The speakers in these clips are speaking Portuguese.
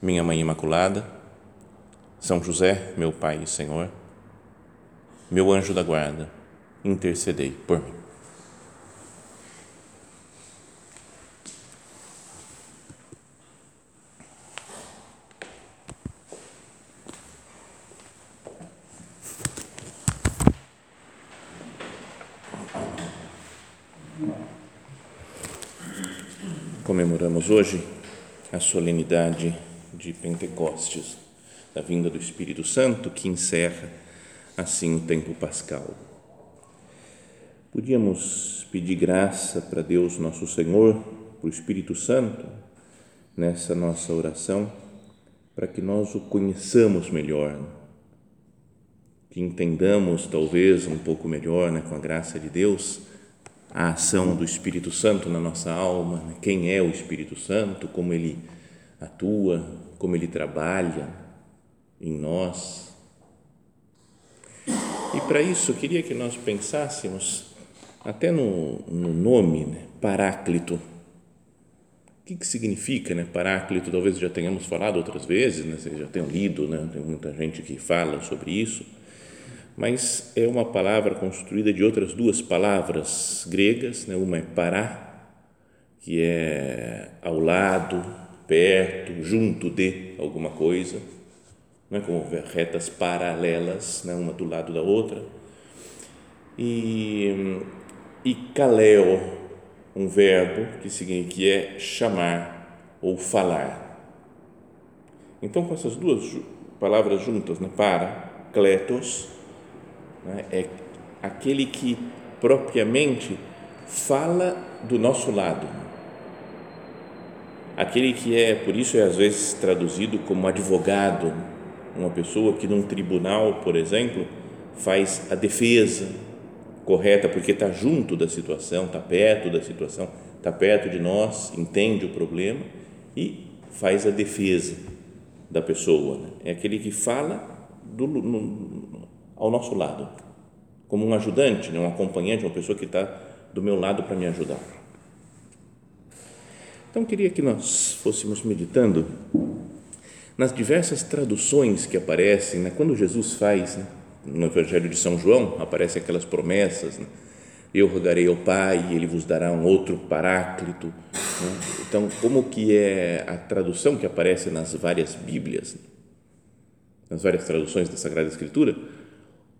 minha Mãe Imaculada, São José, meu Pai e Senhor, meu anjo da guarda, intercedei por mim. Comemoramos hoje a solenidade de Pentecostes, da vinda do Espírito Santo, que encerra assim o tempo pascal. Podíamos pedir graça para Deus nosso Senhor, para o Espírito Santo, nessa nossa oração, para que nós o conheçamos melhor, que entendamos talvez um pouco melhor, né, com a graça de Deus, a ação do Espírito Santo na nossa alma, né, quem é o Espírito Santo, como ele atua, como Ele trabalha em nós. E para isso, eu queria que nós pensássemos até no, no nome, né? Paráclito. O que, que significa né? Paráclito? Talvez já tenhamos falado outras vezes, né? vocês já tenham lido, né? tem muita gente que fala sobre isso, mas é uma palavra construída de outras duas palavras gregas, né? uma é pará, que é ao lado, perto, junto de alguma coisa, não é como retas paralelas, né, uma do lado da outra. E, e kaleo, um verbo que significa que é chamar ou falar. Então, com essas duas palavras juntas, né, para, kletos, né, é aquele que propriamente fala do nosso lado aquele que é, por isso é às vezes traduzido como advogado, uma pessoa que num tribunal, por exemplo, faz a defesa correta porque está junto da situação, está perto da situação, está perto de nós, entende o problema e faz a defesa da pessoa. Né? É aquele que fala do, no, ao nosso lado, como um ajudante, né? um acompanhante, uma pessoa que está do meu lado para me ajudar. Então, queria que nós fôssemos meditando nas diversas traduções que aparecem, né? quando Jesus faz, né? no Evangelho de São João, aparecem aquelas promessas, né? eu rogarei ao Pai Ele vos dará um outro paráclito. Né? Então, como que é a tradução que aparece nas várias Bíblias, nas várias traduções da Sagrada Escritura?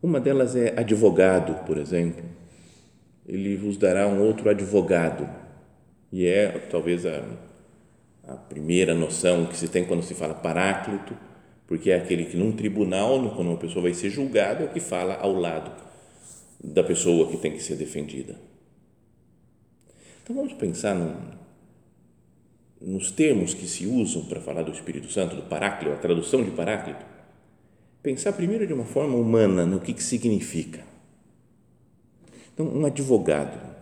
Uma delas é advogado, por exemplo. Ele vos dará um outro advogado e é talvez a, a primeira noção que se tem quando se fala paráclito, porque é aquele que num tribunal, quando uma pessoa vai ser julgada, é o que fala ao lado da pessoa que tem que ser defendida. Então vamos pensar no, nos termos que se usam para falar do Espírito Santo, do paráclito, a tradução de paráclito. Pensar primeiro de uma forma humana no que, que significa. Então, um advogado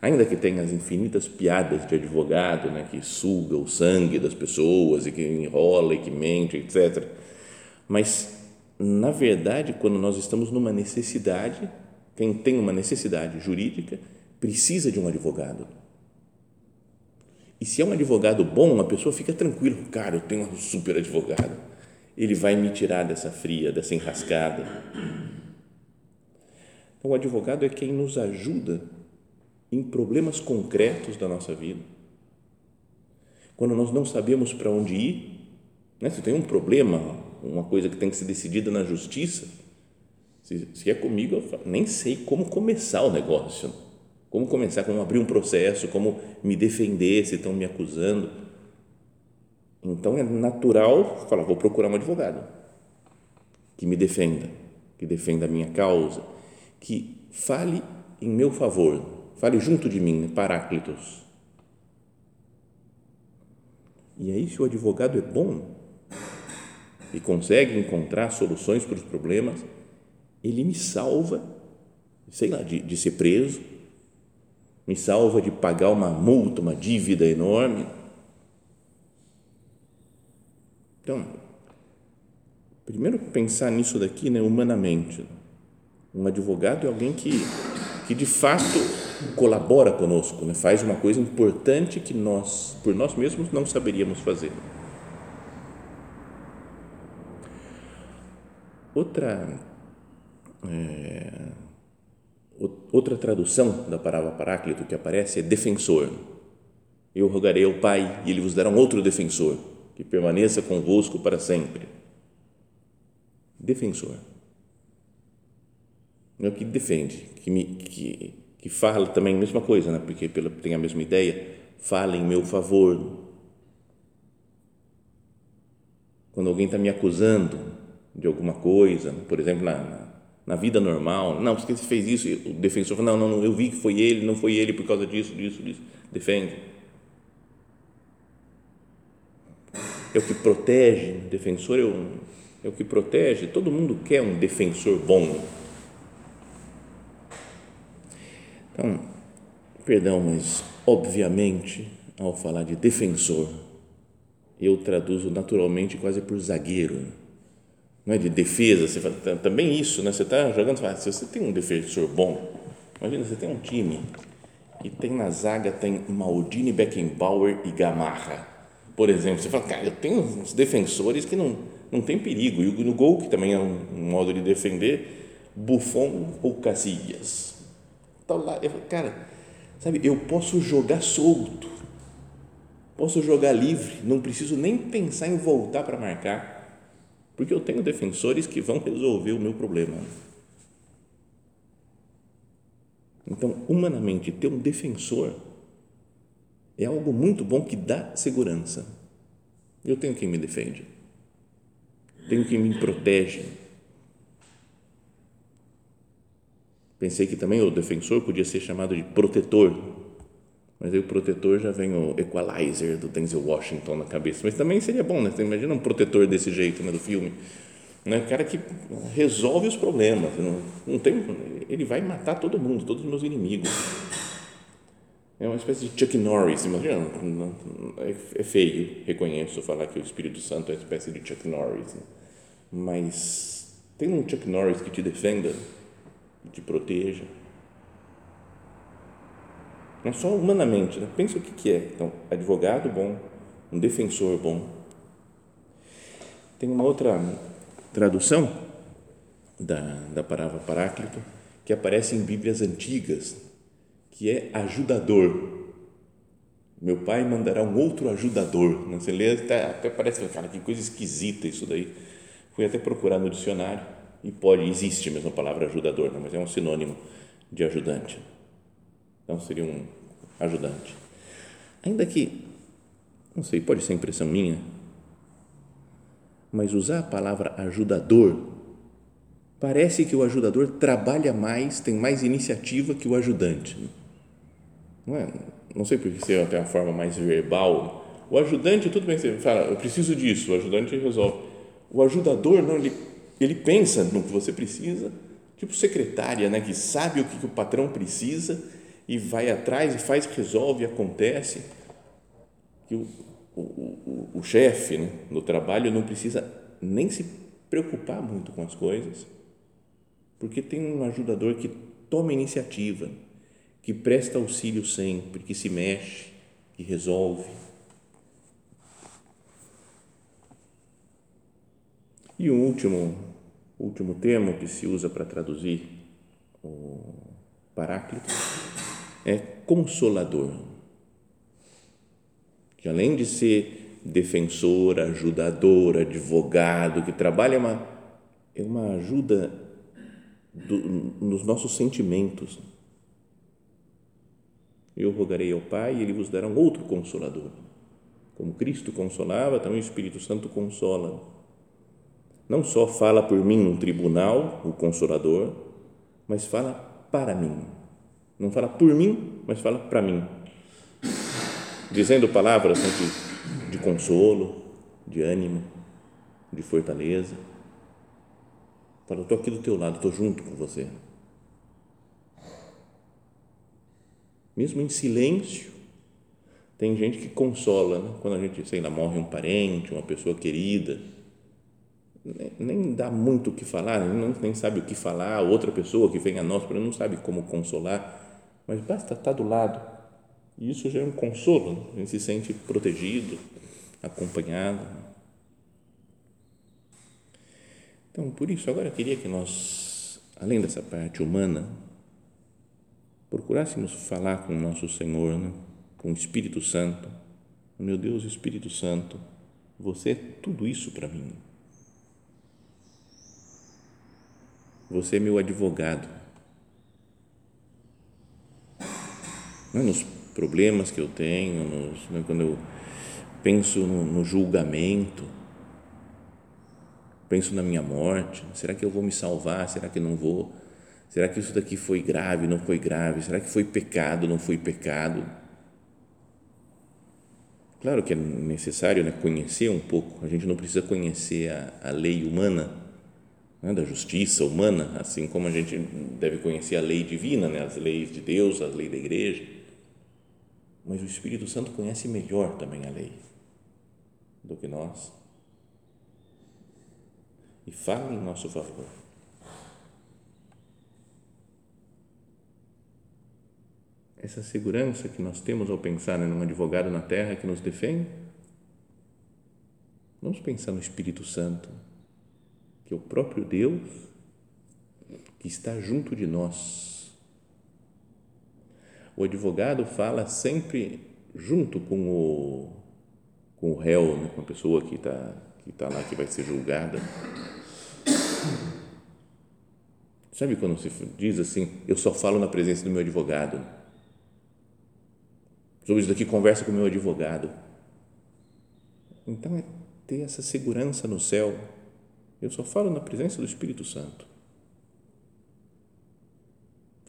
ainda que tenha as infinitas piadas de advogado, né, que suga o sangue das pessoas e que enrola e que mente, etc. Mas, na verdade, quando nós estamos numa necessidade, quem tem uma necessidade jurídica precisa de um advogado. E se é um advogado bom, a pessoa fica tranquila, cara, eu tenho um super advogado. Ele vai me tirar dessa fria, dessa enrascada. Então, o advogado é quem nos ajuda em problemas concretos da nossa vida. Quando nós não sabemos para onde ir, né? se tem um problema, uma coisa que tem que ser decidida na justiça, se, se é comigo, eu falo, nem sei como começar o negócio, como começar, como abrir um processo, como me defender se estão me acusando. Então é natural falar, vou procurar um advogado que me defenda, que defenda a minha causa, que fale em meu favor, Fale junto de mim, Paráclitos. E aí, se o advogado é bom e consegue encontrar soluções para os problemas, ele me salva, sei lá, de, de ser preso, me salva de pagar uma multa, uma dívida enorme. Então, primeiro pensar nisso daqui, né, humanamente. Um advogado é alguém que, que de fato colabora conosco, né, faz uma coisa importante que nós, por nós mesmos, não saberíamos fazer. Outra é, outra tradução da palavra paráclito que aparece é defensor. Eu rogarei ao Pai e ele vos dará um outro defensor que permaneça convosco para sempre. Defensor. É o que defende, que, me, que, que fala também a mesma coisa, né? porque tem a mesma ideia, fala em meu favor. Quando alguém está me acusando de alguma coisa, por exemplo, na, na vida normal, não, porque você fez isso, o defensor fala, não, não, eu vi que foi ele, não foi ele por causa disso, disso, disso, defende. É o que protege, defensor é o, é o que protege, todo mundo quer um defensor bom. Então, perdão, mas obviamente, ao falar de defensor, eu traduzo naturalmente quase por zagueiro. Não é de defesa, você fala, também isso, né? Você está jogando, você fala, se você tem um defensor bom, imagina, você tem um time e tem na zaga tem Maldini, Beckenbauer e Gamarra, por exemplo, você fala, cara, eu tenho uns defensores que não, não tem perigo, e no gol, que também é um, um modo de defender, Buffon ou Casillas, então lá, eu falo, cara, sabe, eu posso jogar solto, posso jogar livre, não preciso nem pensar em voltar para marcar, porque eu tenho defensores que vão resolver o meu problema. Então, humanamente, ter um defensor é algo muito bom que dá segurança. Eu tenho quem me defende, tenho quem me protege. Pensei que também o defensor podia ser chamado de protetor, mas aí o protetor já vem o Equalizer do Denzel Washington na cabeça. Mas também seria bom, né? Imagina um protetor desse jeito né, do filme. Né? O cara que resolve os problemas. Não, não tem, ele vai matar todo mundo, todos os meus inimigos. É uma espécie de Chuck Norris, imagina? É, é feio, reconheço, falar que o Espírito Santo é uma espécie de Chuck Norris. Né? Mas tem um Chuck Norris que te defenda, te proteja não só humanamente, né? pensa o que, que é. Então, advogado bom, um defensor bom. Tem uma outra tradução da, da palavra paráclito que aparece em Bíblias antigas, que é ajudador. Meu pai mandará um outro ajudador. Você lê, até, até parece, cara, que coisa esquisita isso daí. Fui até procurar no dicionário e pode, existe mesmo a palavra ajudador, mas é um sinônimo de ajudante. Então seria um ajudante. Ainda que, não sei, pode ser impressão minha, mas usar a palavra ajudador parece que o ajudador trabalha mais, tem mais iniciativa que o ajudante. Não é? Não sei porque ser até uma forma mais verbal. O ajudante, tudo bem, você fala, eu preciso disso, o ajudante resolve. O ajudador, não, ele, ele pensa no que você precisa, tipo secretária, né, que sabe o que, o patrão precisa e vai atrás e faz, resolve, acontece. Que o, o, o, o chefe né, no trabalho não precisa nem se preocupar muito com as coisas, porque tem um ajudador que toma iniciativa, que presta auxílio sempre, que se mexe, que resolve. E o último, último termo que se usa para traduzir o Paráclito é consolador. Que além de ser defensor, ajudador, advogado, que trabalha uma, é uma ajuda do, nos nossos sentimentos. Eu rogarei ao Pai e Ele vos dará um outro consolador. Como Cristo consolava, também o Espírito Santo consola. Não só fala por mim no tribunal, o consolador, mas fala para mim não fala por mim, mas fala para mim. Dizendo palavras que de consolo, de ânimo, de fortaleza. Fala, eu estou aqui do teu lado, estou junto com você. Mesmo em silêncio, tem gente que consola, né? quando a gente, sei lá, morre um parente, uma pessoa querida, nem dá muito o que falar, nem, nem sabe o que falar, outra pessoa que vem a nós, não sabe como consolar, mas basta estar do lado, e isso já é um consolo, né? a gente se sente protegido, acompanhado. Então, por isso, agora eu queria que nós, além dessa parte humana, procurássemos falar com o nosso Senhor, né? com o Espírito Santo. Meu Deus, Espírito Santo, você é tudo isso para mim. Você é meu advogado. Não é nos problemas que eu tenho, nos, né, quando eu penso no, no julgamento, penso na minha morte, será que eu vou me salvar? Será que não vou? Será que isso daqui foi grave? Não foi grave? Será que foi pecado? Não foi pecado? Claro que é necessário né, conhecer um pouco. A gente não precisa conhecer a, a lei humana, né, da justiça humana, assim como a gente deve conhecer a lei divina, né, as leis de Deus, a lei da igreja. Mas o Espírito Santo conhece melhor também a lei do que nós e fala em nosso favor. Essa segurança que nós temos ao pensar em um advogado na terra que nos defende, vamos pensar no Espírito Santo, que é o próprio Deus que está junto de nós. O advogado fala sempre junto com o, com o réu, né, com a pessoa que está que tá lá, que vai ser julgada. Sabe quando se diz assim, eu só falo na presença do meu advogado? Sobre isso daqui, conversa com o meu advogado. Então é ter essa segurança no céu. Eu só falo na presença do Espírito Santo.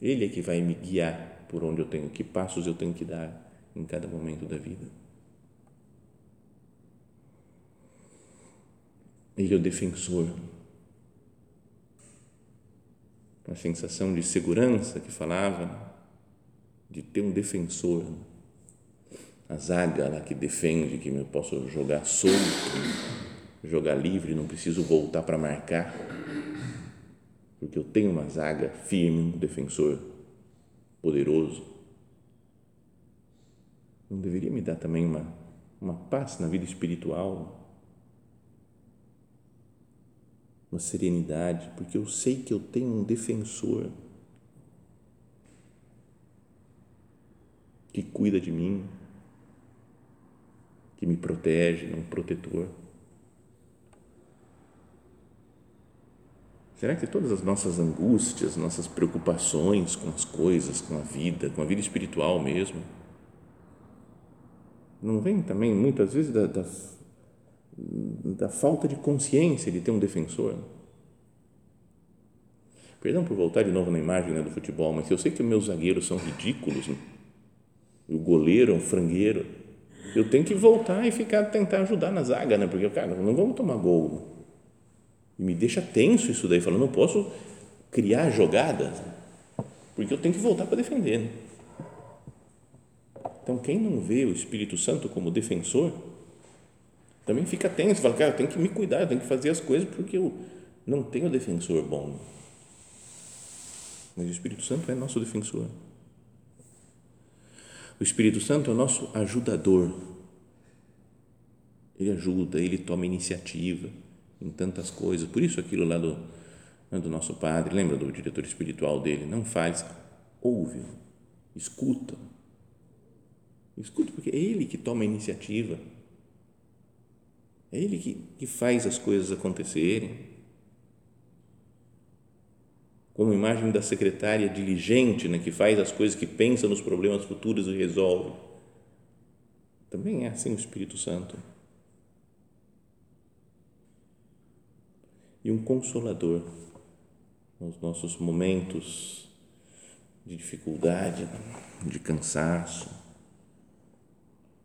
Ele é que vai me guiar por onde eu tenho, que passos eu tenho que dar em cada momento da vida. Ele é o defensor. A sensação de segurança que falava, de ter um defensor. A zaga lá que defende, que eu posso jogar solto, jogar livre, não preciso voltar para marcar, porque eu tenho uma zaga firme, um defensor poderoso. Não deveria me dar também uma, uma paz na vida espiritual? uma serenidade, porque eu sei que eu tenho um defensor que cuida de mim, que me protege, um protetor. Será que todas as nossas angústias, nossas preocupações com as coisas, com a vida, com a vida espiritual mesmo, não vem também muitas vezes da, da da falta de consciência de ter um defensor. Perdão por voltar de novo na imagem né, do futebol, mas eu sei que meus zagueiros são ridículos, né? o goleiro é um frangueiro. Eu tenho que voltar e ficar tentar ajudar na zaga, né? Porque, cara, não vamos tomar gol. E me deixa tenso isso daí, falando, não posso criar jogadas, porque eu tenho que voltar para defender. Né? Então, quem não vê o Espírito Santo como defensor, também fica tenso, fala, cara, eu tenho que me cuidar, eu tenho que fazer as coisas porque eu não tenho defensor bom. Mas o Espírito Santo é nosso defensor. O Espírito Santo é o nosso ajudador. Ele ajuda, ele toma iniciativa em tantas coisas. Por isso, aquilo lá do, né, do nosso padre, lembra do diretor espiritual dele? Não faz, ouve, escuta. Escuta, porque é ele que toma a iniciativa é Ele que, que faz as coisas acontecerem. Como imagem da secretária diligente, né, que faz as coisas, que pensa nos problemas futuros e resolve. Também é assim o Espírito Santo. E um consolador nos nossos momentos de dificuldade, de cansaço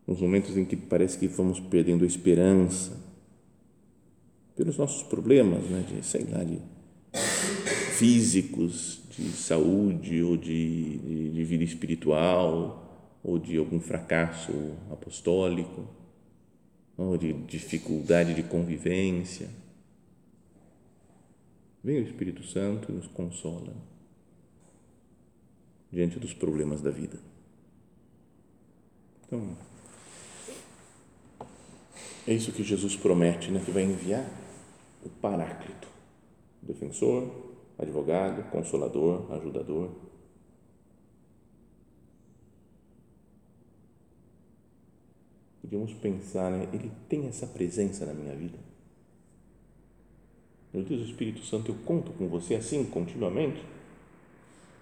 nos momentos em que parece que vamos perdendo a esperança, pelos nossos problemas, né, de, sei lá, de físicos, de saúde ou de, de, de vida espiritual ou de algum fracasso apostólico ou de dificuldade de convivência. Vem o Espírito Santo e nos consola diante dos problemas da vida. Então, é isso que Jesus promete, né? que vai enviar o Paráclito, defensor, advogado, consolador, ajudador. Podíamos pensar, né? ele tem essa presença na minha vida. Meu Deus, Espírito Santo, eu conto com você assim continuamente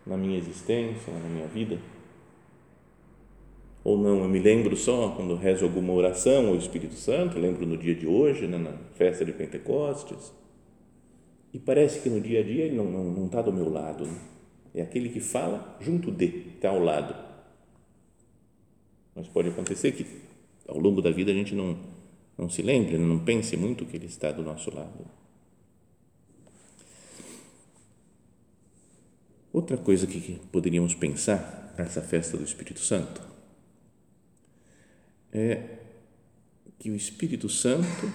na minha existência, na minha vida? Ou não, eu me lembro só quando rezo alguma oração ao Espírito Santo, lembro no dia de hoje, né, na festa de Pentecostes, e parece que no dia a dia ele não está não, não tá do meu lado. Né? É aquele que fala junto de, está ao lado. Mas pode acontecer que ao longo da vida a gente não, não se lembre, não pense muito que ele está do nosso lado. Outra coisa que poderíamos pensar nessa festa do Espírito Santo é que o Espírito Santo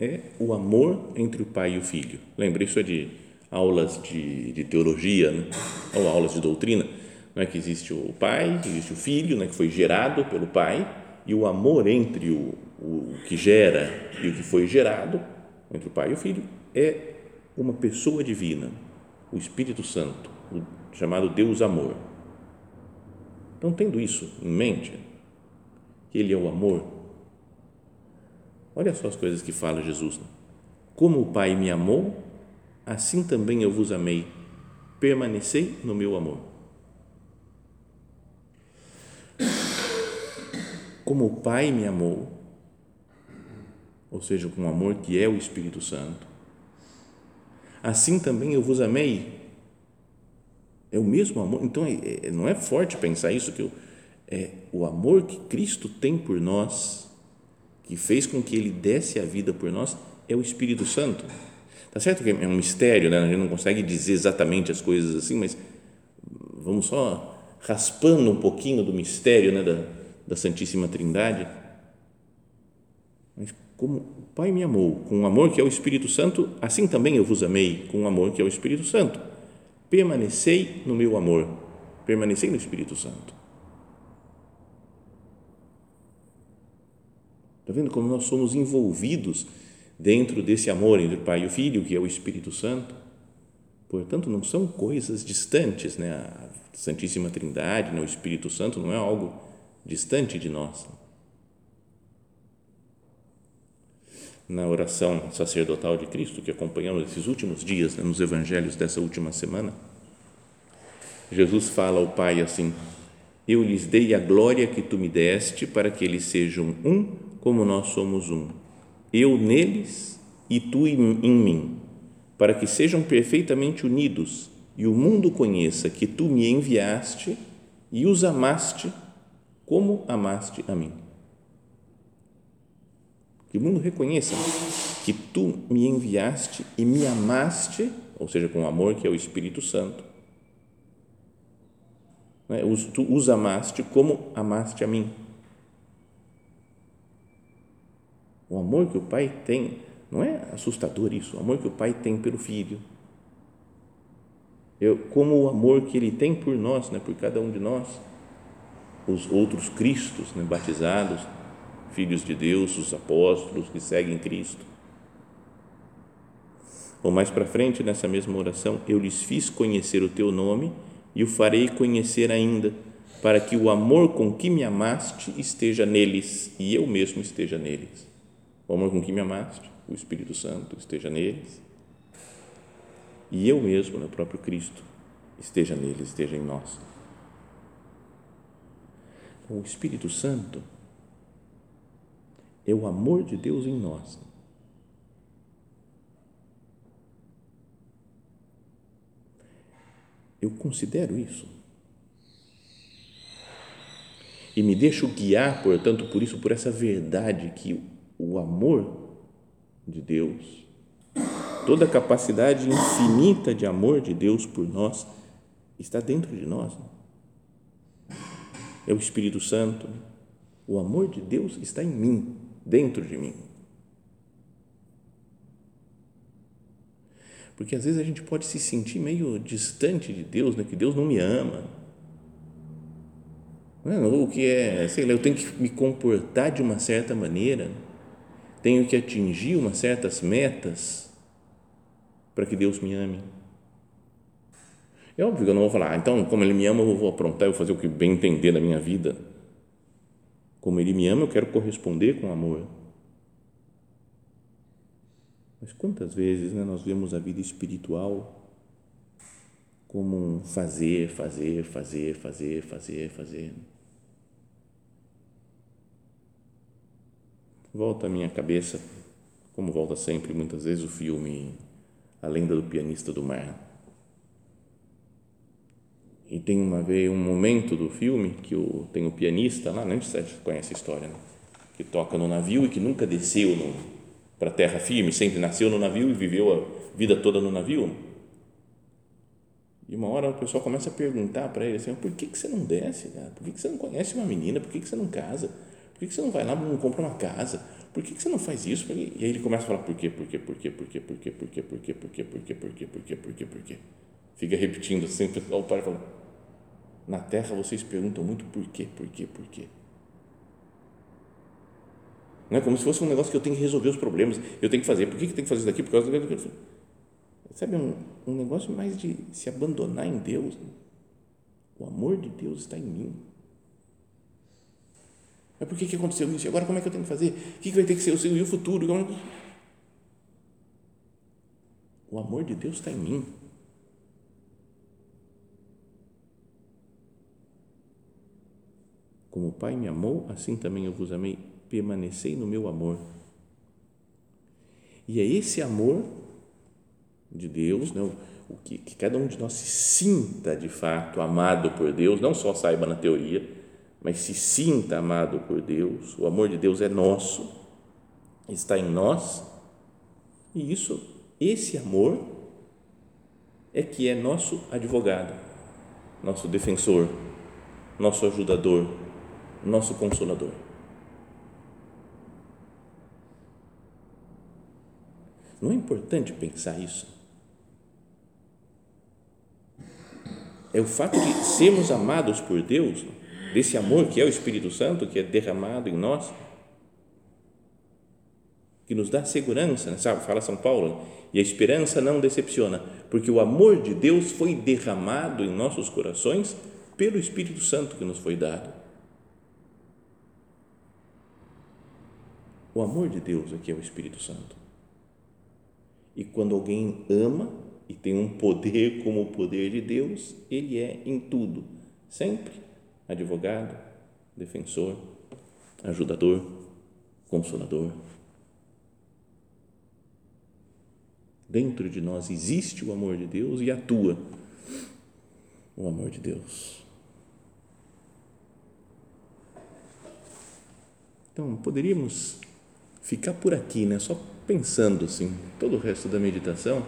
é o amor entre o pai e o filho. Lembra, isso é de aulas de, de teologia, né? ou aulas de doutrina, não é que existe o pai, existe o filho, né? que foi gerado pelo pai, e o amor entre o, o que gera e o que foi gerado, entre o pai e o filho, é uma pessoa divina, o Espírito Santo o chamado Deus amor. Então, tendo isso em mente, que Ele é o amor, olha só as coisas que fala Jesus. Né? Como o Pai me amou, assim também eu vos amei. Permanecei no meu amor. Como o Pai me amou, ou seja, com o amor que é o Espírito Santo, assim também eu vos amei é o mesmo amor. Então, é, é, não é forte pensar isso, que é o amor que Cristo tem por nós, que fez com que Ele desse a vida por nós, é o Espírito Santo. Tá certo que é um mistério, né? a gente não consegue dizer exatamente as coisas assim, mas vamos só raspando um pouquinho do mistério né? da, da Santíssima Trindade. Mas como o Pai me amou, com o amor que é o Espírito Santo, assim também eu vos amei, com o amor que é o Espírito Santo permanecei no meu amor, permanecei no Espírito Santo. Está vendo como nós somos envolvidos dentro desse amor entre o Pai e o Filho, que é o Espírito Santo? Portanto, não são coisas distantes, né? A Santíssima Trindade, né? o Espírito Santo não é algo distante de nós. Na oração sacerdotal de Cristo que acompanhamos esses últimos dias, né, nos evangelhos dessa última semana, Jesus fala ao Pai assim: Eu lhes dei a glória que tu me deste para que eles sejam um como nós somos um. Eu neles e tu em mim, para que sejam perfeitamente unidos e o mundo conheça que tu me enviaste e os amaste como amaste a mim que o mundo reconheça que tu me enviaste e me amaste, ou seja, com o amor que é o Espírito Santo. Né? Tu os amaste como amaste a mim. O amor que o Pai tem, não é assustador isso, o amor que o Pai tem pelo Filho. Eu, como o amor que Ele tem por nós, né, por cada um de nós, os outros Cristos né, batizados, filhos de Deus, os apóstolos que seguem Cristo. Ou mais para frente, nessa mesma oração, eu lhes fiz conhecer o teu nome e o farei conhecer ainda, para que o amor com que me amaste esteja neles e eu mesmo esteja neles. O amor com que me amaste, o Espírito Santo esteja neles e eu mesmo, né, o próprio Cristo, esteja neles, esteja em nós. O Espírito Santo é o amor de Deus em nós. Eu considero isso. e me deixo guiar, portanto, por isso, por essa verdade que o amor de Deus, toda a capacidade infinita de amor de Deus por nós está dentro de nós. É o Espírito Santo. O amor de Deus está em mim, dentro de mim. Porque às vezes a gente pode se sentir meio distante de Deus, né? que Deus não me ama. Ou que é, sei lá, eu tenho que me comportar de uma certa maneira, tenho que atingir umas certas metas para que Deus me ame. É óbvio que eu não vou falar, ah, então, como Ele me ama, eu vou aprontar, eu vou fazer o que bem entender na minha vida. Como Ele me ama, eu quero corresponder com amor. Mas quantas vezes né, nós vemos a vida espiritual como um fazer, fazer, fazer, fazer, fazer, fazer. Volta à minha cabeça, como volta sempre, muitas vezes, o filme A Lenda do Pianista do Mar e tem uma vez um momento do filme que o, tem o pianista lá, se você conhece a história, né? que toca no navio e que nunca desceu para terra firme, sempre nasceu no navio e viveu a vida toda no navio. E uma hora o pessoal começa a perguntar para ele assim: por que, que você não desce, cara? Por que, que você não conhece uma menina? Por que, que você não casa? Por que, que você não vai lá e não compra uma casa? Por que, que você não faz isso? E aí ele começa a falar: por quê, por quê, por quê, por quê, por quê, por quê, por quê, por quê, por quê, por quê, por quê, por quê, por quê? Fica repetindo sempre. O pai fala: na terra vocês perguntam muito por quê, por quê, por quê. Não é como se fosse um negócio que eu tenho que resolver os problemas, eu tenho que fazer. Por que, que tem que fazer isso daqui? Por causa do. Sabe, um, um negócio mais de se abandonar em Deus. Né? O amor de Deus está em mim. Mas por que, que aconteceu isso? E agora como é que eu tenho que fazer? O que, que vai ter que ser o seu e o futuro? O amor de Deus está em mim. Como o Pai me amou, assim também eu vos amei. Permanecei no meu amor. E é esse amor de Deus, né, o que, que cada um de nós se sinta de fato amado por Deus, não só saiba na teoria, mas se sinta amado por Deus. O amor de Deus é nosso, está em nós. E isso, esse amor é que é nosso advogado, nosso defensor, nosso ajudador, nosso Consolador. Não é importante pensar isso? É o fato de sermos amados por Deus, desse amor que é o Espírito Santo, que é derramado em nós, que nos dá segurança, né? sabe? Fala São Paulo, e a esperança não decepciona, porque o amor de Deus foi derramado em nossos corações pelo Espírito Santo que nos foi dado. O amor de Deus aqui é o Espírito Santo. E quando alguém ama e tem um poder como o poder de Deus, ele é em tudo, sempre advogado, defensor, ajudador, consolador. Dentro de nós existe o amor de Deus e atua o amor de Deus. Então, poderíamos ficar por aqui, né? Só pensando assim, todo o resto da meditação.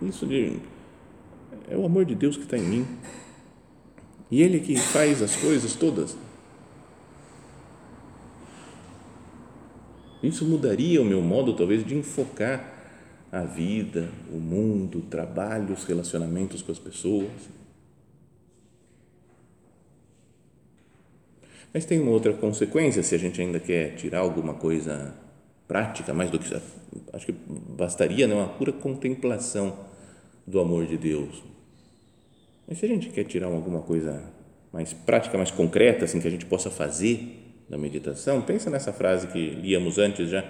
Isso de, é o amor de Deus que está em mim. E Ele que faz as coisas todas. Isso mudaria o meu modo, talvez, de enfocar a vida, o mundo, o trabalho, os relacionamentos com as pessoas. Mas tem uma outra consequência, se a gente ainda quer tirar alguma coisa prática, mais do que acho que bastaria né, uma pura contemplação do amor de Deus. Mas se a gente quer tirar alguma coisa mais prática, mais concreta, assim que a gente possa fazer da meditação, pensa nessa frase que líamos antes já: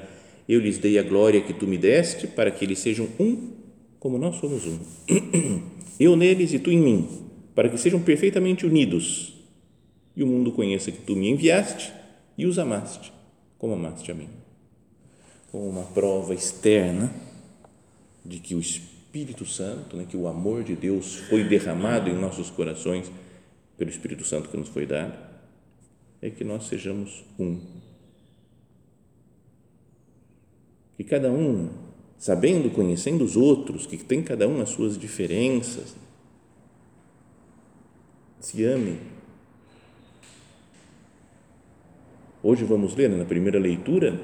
eu lhes dei a glória que tu me deste, para que eles sejam um, como nós somos um. Eu neles e tu em mim, para que sejam perfeitamente unidos e o mundo conheça que tu me enviaste e os amaste, como amaste a mim. Como uma prova externa de que o Espírito Santo, né, que o amor de Deus foi derramado em nossos corações pelo Espírito Santo que nos foi dado, é que nós sejamos um. Que cada um, sabendo, conhecendo os outros, que tem cada um as suas diferenças, se ame. Hoje vamos ler, né, na primeira leitura,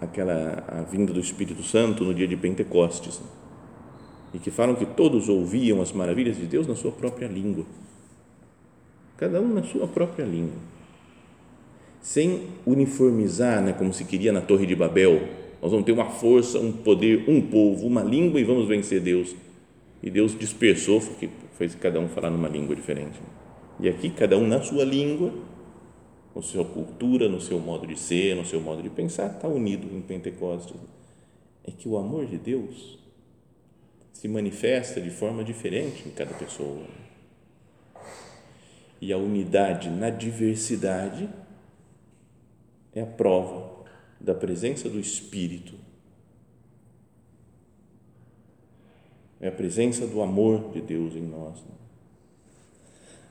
aquela a vinda do Espírito Santo no dia de Pentecostes, e que falam que todos ouviam as maravilhas de Deus na sua própria língua. Cada um na sua própria língua. Sem uniformizar, né, como se queria na Torre de Babel. Nós vamos ter uma força, um poder, um povo, uma língua e vamos vencer Deus. E Deus dispersou, fez cada um falar numa língua diferente. E aqui, cada um na sua língua, na sua cultura, no seu modo de ser, no seu modo de pensar, está unido em Pentecostes. É que o amor de Deus se manifesta de forma diferente em cada pessoa. E a unidade na diversidade é a prova da presença do Espírito. É a presença do amor de Deus em nós.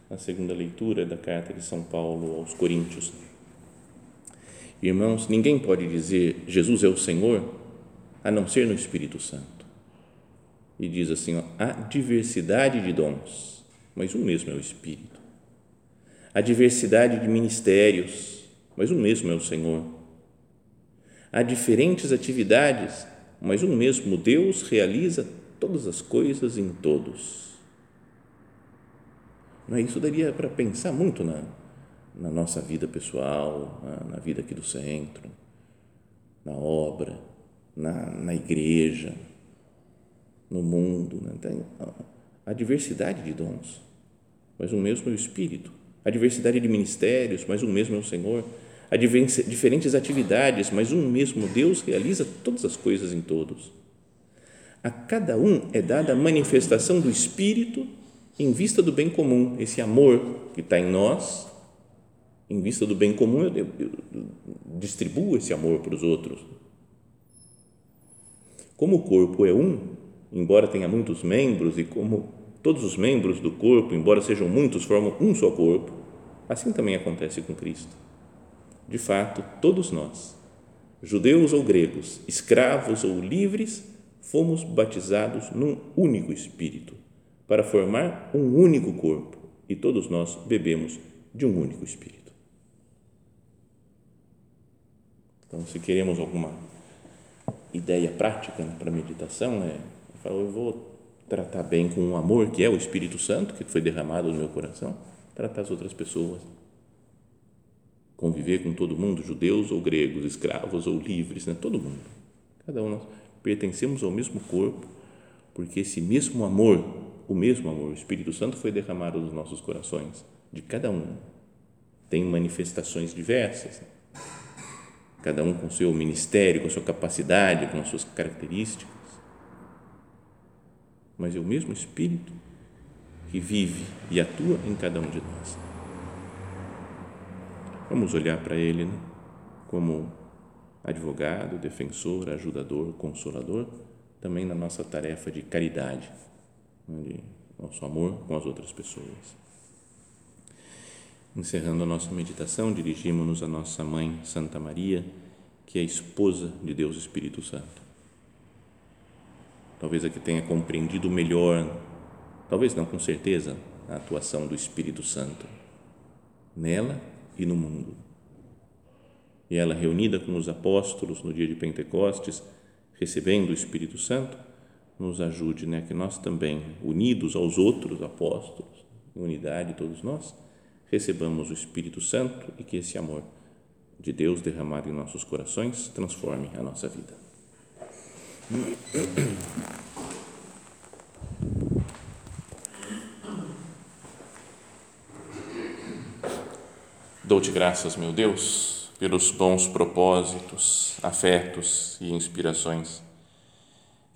Na segunda leitura da carta de São Paulo aos Coríntios. Irmãos, ninguém pode dizer Jesus é o Senhor a não ser no Espírito Santo. E diz assim: ó, há diversidade de dons, mas um mesmo é o Espírito. Há diversidade de ministérios, mas um mesmo é o Senhor. Há diferentes atividades, mas um mesmo Deus realiza todas as coisas em todos. Não é? Isso daria para pensar muito na, na nossa vida pessoal, na, na, vida aqui do centro, na obra, na, na igreja, no mundo. Né? Tem a diversidade de dons, mas um mesmo é o Espírito. A diversidade de ministérios, mas um mesmo é o Senhor. Há diferentes atividades, mas um mesmo Deus realiza todas as coisas em todos a cada um é dada a manifestação do Espírito em vista do bem comum, esse amor que está em nós, em vista do bem comum, eu, eu, eu distribuo esse amor para os outros. Como o corpo é um, embora tenha muitos membros, e como todos os membros do corpo, embora sejam muitos, formam um só corpo, assim também acontece com Cristo. De fato, todos nós, judeus ou gregos, escravos ou livres, fomos batizados num único Espírito, para formar um único corpo, e todos nós bebemos de um único Espírito. Então, se queremos alguma ideia prática para meditação, é, eu vou tratar bem com o amor que é o Espírito Santo, que foi derramado no meu coração, tratar as outras pessoas, conviver com todo mundo, judeus ou gregos, escravos ou livres, né? todo mundo, cada um nós pertencemos ao mesmo corpo, porque esse mesmo amor, o mesmo amor, o Espírito Santo foi derramado nos nossos corações, de cada um. Tem manifestações diversas, cada um com seu ministério, com sua capacidade, com as suas características, mas é o mesmo Espírito que vive e atua em cada um de nós. Vamos olhar para Ele né? como advogado, defensor, ajudador, consolador, também na nossa tarefa de caridade, né, de nosso amor com as outras pessoas. Encerrando a nossa meditação, dirigimos-nos à nossa mãe Santa Maria, que é esposa de Deus Espírito Santo. Talvez a que tenha compreendido melhor, talvez não com certeza, a atuação do Espírito Santo nela e no mundo e ela reunida com os apóstolos no dia de Pentecostes, recebendo o Espírito Santo, nos ajude, né, que nós também, unidos aos outros apóstolos, em unidade todos nós, recebamos o Espírito Santo e que esse amor de Deus derramado em nossos corações transforme a nossa vida. Dou-te graças, meu Deus pelos bons propósitos, afetos e inspirações